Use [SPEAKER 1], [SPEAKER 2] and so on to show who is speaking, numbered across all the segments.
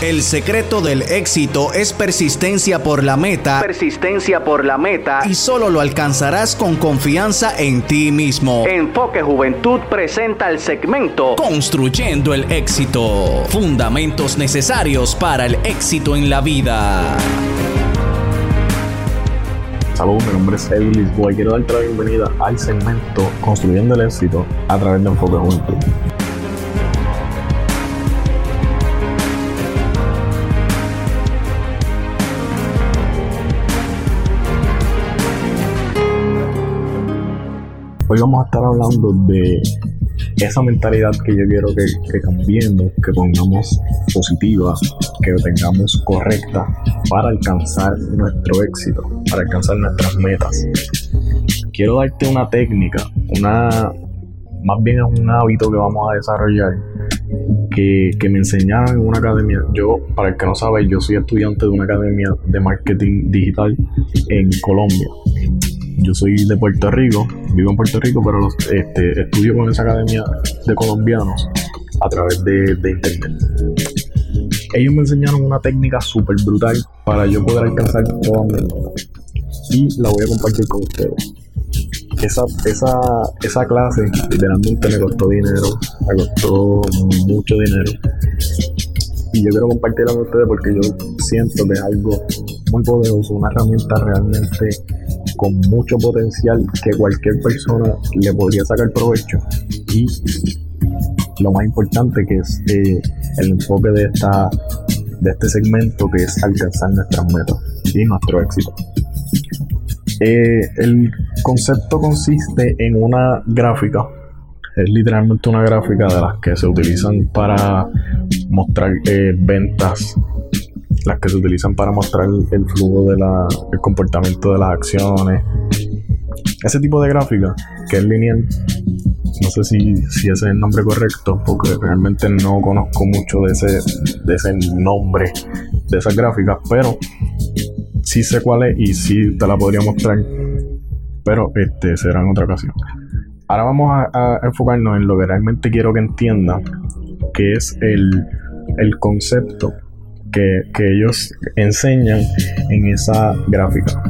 [SPEAKER 1] El secreto del éxito es persistencia por la meta. Persistencia por la meta. Y solo lo alcanzarás con confianza en ti mismo. Enfoque Juventud presenta el segmento Construyendo el éxito. Fundamentos necesarios para el éxito en la vida.
[SPEAKER 2] Saludos, mi nombre es Edwin Lisboa y quiero darte la bienvenida al segmento Construyendo el éxito a través de Enfoque Juventud. Hoy vamos a estar hablando de esa mentalidad que yo quiero que, cambiemos, que pongamos positiva, que tengamos correcta para alcanzar nuestro éxito, para alcanzar nuestras metas. Quiero darte una técnica, una más bien es un hábito que vamos a desarrollar que, que, me enseñaron en una academia. Yo, para el que no sabe, yo soy estudiante de una academia de marketing digital en Colombia yo soy de Puerto Rico, vivo en Puerto Rico, pero este, estudio con esa academia de colombianos a través de, internet. Ellos me enseñaron una técnica súper brutal para yo poder alcanzar todo mi y la voy a compartir con ustedes. Esa, esa, esa clase literalmente me costó dinero, me costó mucho dinero. Y yo quiero compartirla con ustedes porque yo siento que es algo muy poderoso, una herramienta realmente con mucho potencial que cualquier persona le podría sacar provecho y lo más importante que es eh, el enfoque de esta de este segmento que es alcanzar nuestras metas y nuestro éxito. Eh, el concepto consiste en una gráfica, es literalmente una gráfica de las que se utilizan para mostrar eh, ventas las que se utilizan para mostrar el flujo del comportamiento de las acciones. Ese tipo de gráfica, que es lineal, no sé si, si ese es el nombre correcto, porque realmente no conozco mucho de ese, de ese nombre de esas gráficas, pero sí sé cuál es y sí te la podría mostrar, pero este será en otra ocasión. Ahora vamos a, enfocarnos en lo que realmente quiero que entiendan, que es el, el concepto que, ellos enseñan en esa gráfica.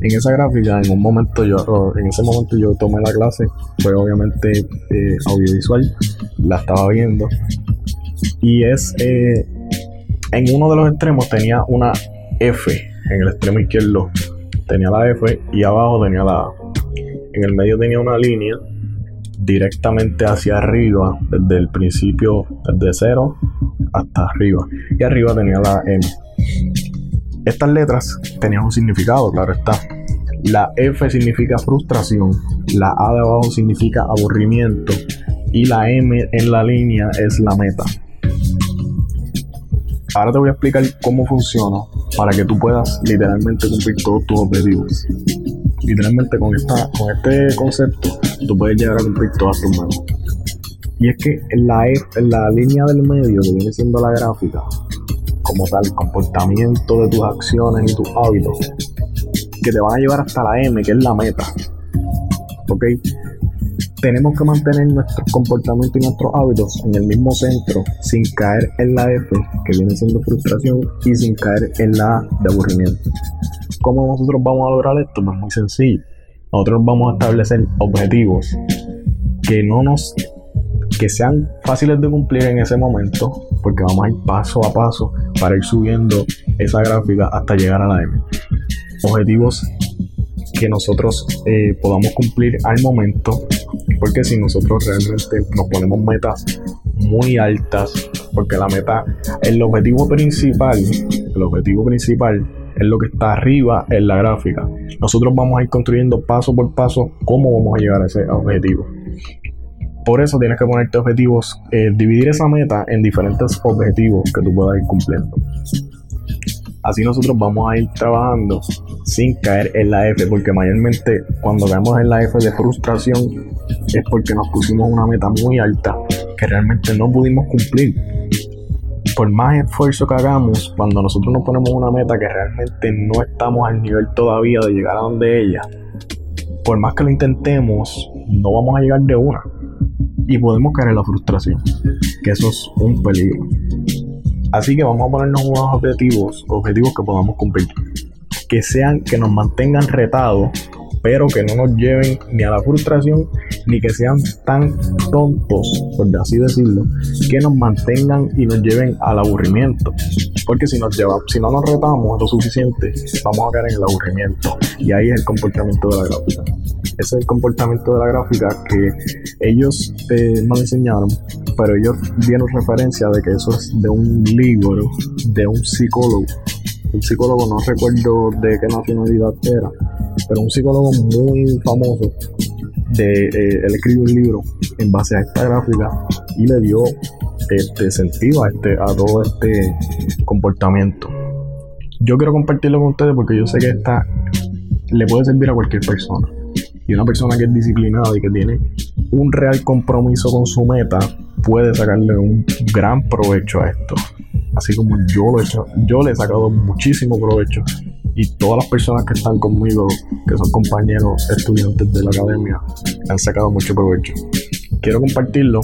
[SPEAKER 2] En esa gráfica, en un momento yo, en ese momento yo tomé la clase, fue obviamente eh, audiovisual, la estaba viendo, y es eh, en uno de los extremos tenía una F, en el extremo izquierdo tenía la F y abajo tenía la A. En el medio tenía una línea directamente hacia arriba, desde el principio, desde cero hasta arriba. Y arriba tenía la M. Estas letras tenían un significado, claro está. La F significa frustración, la A de abajo significa aburrimiento y la M en la línea es la meta. Ahora te voy a explicar cómo funciona para que tú puedas literalmente cumplir todos tus objetivos. Literalmente con, esta, con este concepto tú puedes llegar a cumplir todas tus metas. Y es que la, en la línea del medio, que viene siendo la gráfica, como tal, el comportamiento de tus acciones y tus hábitos, que te van a llevar hasta la M, que es la meta. ¿Ok? Tenemos que mantener nuestros comportamientos y nuestros hábitos en el mismo centro, sin caer en la F, que viene siendo frustración, y sin caer en la A de aburrimiento. ¿Cómo nosotros vamos a lograr esto? Pues muy sencillo. Nosotros vamos a establecer objetivos que no nos que sean fáciles de cumplir en ese momento, porque vamos a ir paso a paso para ir subiendo esa gráfica hasta llegar a la M. Objetivos que nosotros eh, podamos cumplir al momento, porque si nosotros realmente nos ponemos metas muy altas, porque la meta, el objetivo principal, el objetivo principal es lo que está arriba en la gráfica. Nosotros vamos a ir construyendo paso por paso cómo vamos a llegar a ese objetivo. Por eso tienes que ponerte objetivos, eh, dividir esa meta en diferentes objetivos que tú puedas ir cumpliendo. Así nosotros vamos a ir trabajando sin caer en la F, porque mayormente cuando caemos en la F de frustración es porque nos pusimos una meta muy alta que realmente no pudimos cumplir. Por más esfuerzo que hagamos, cuando nosotros nos ponemos una meta que realmente no estamos al nivel todavía de llegar a donde ella, por más que lo intentemos, no vamos a llegar de una. Y podemos caer en la frustración, que eso es un peligro. Así que vamos a ponernos unos objetivos, objetivos que podamos cumplir. Que sean, que nos mantengan retados, pero que no nos lleven ni a la frustración, ni que sean tan tontos, por así decirlo, que nos mantengan y nos lleven al aburrimiento. Porque si, nos lleva, si no nos retamos lo suficiente, vamos a caer en el aburrimiento. Y ahí es el comportamiento de la gráfica. Ese es el comportamiento de la gráfica que ellos eh, nos enseñaron, pero ellos dieron referencia de que eso es de un libro, de un psicólogo. Un psicólogo, no recuerdo de qué nacionalidad era, pero un psicólogo muy famoso. De, eh, él escribió un libro en base a esta gráfica y le dio este sentido a, este, a todo este comportamiento. Yo quiero compartirlo con ustedes porque yo sé que esta le puede servir a cualquier persona. Y una persona que es disciplinada y que tiene un real compromiso con su meta puede sacarle un gran provecho a esto. Así como yo lo he hecho, yo le he sacado muchísimo provecho y todas las personas que están conmigo, que son compañeros estudiantes de la academia, han sacado mucho provecho. Quiero compartirlo.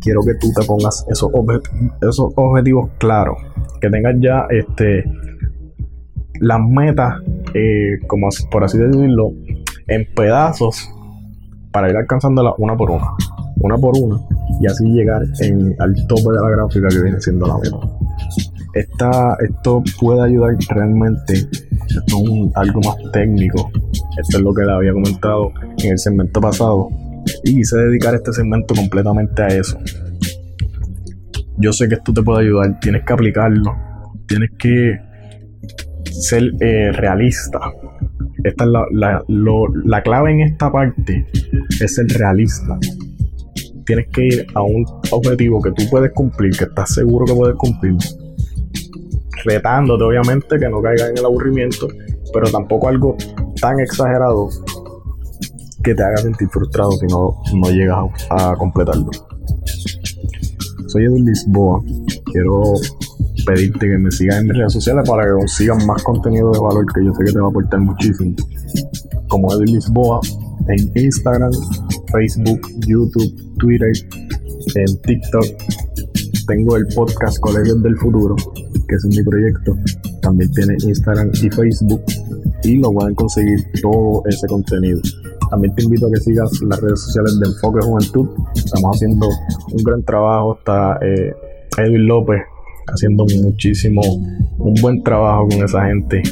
[SPEAKER 2] Quiero que tú te pongas esos, objetivos claros. Que tengas ya este, las metas, eh, como por así decirlo, en pedazos para ir alcanzándola una por una, una por una, y así llegar al tope de la gráfica que viene siendo la meta. Esta, esto puede ayudar realmente, esto es algo más técnico, esto es lo que le había comentado en el segmento pasado, y quise dedicar este segmento completamente a eso. Yo sé que esto te puede ayudar, tienes que aplicarlo, tienes que ser eh, realista, esta es la, la, clave en esta parte es ser realista. Tienes que ir a un objetivo que tú puedes cumplir, que estás seguro que puedes cumplir, retándote obviamente que no caiga en el aburrimiento, pero tampoco algo tan exagerado que te haga sentir frustrado si no, no llegas a, completarlo. Soy Edwin Lisboa, quiero pedirte que me sigas en mis redes sociales para que consigas más contenido de valor que yo sé que te va a aportar muchísimo. Como Edwin Lisboa en Instagram, Facebook, YouTube, Twitter, en TikTok. Tengo el podcast Colegios del Futuro, que es mi proyecto. También tiene Instagram y Facebook y lo pueden conseguir todo ese contenido. También te invito a que sigas las redes sociales de Enfoque Juventud. Estamos haciendo un gran trabajo. Está eh, Edwin López haciendo muchísimo, un buen trabajo con esa gente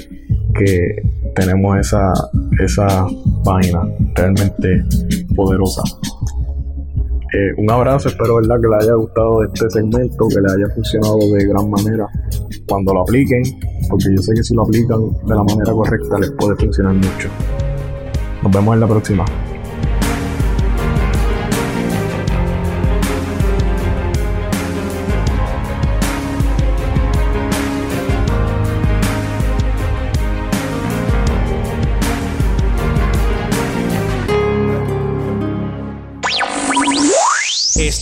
[SPEAKER 2] que tenemos esa, esa página realmente poderosa. Eh, un abrazo, espero verdad que les haya gustado este segmento, que les haya funcionado de gran manera cuando lo apliquen, porque yo sé que si lo aplican de la manera correcta les puede funcionar mucho. Nos vemos en la próxima.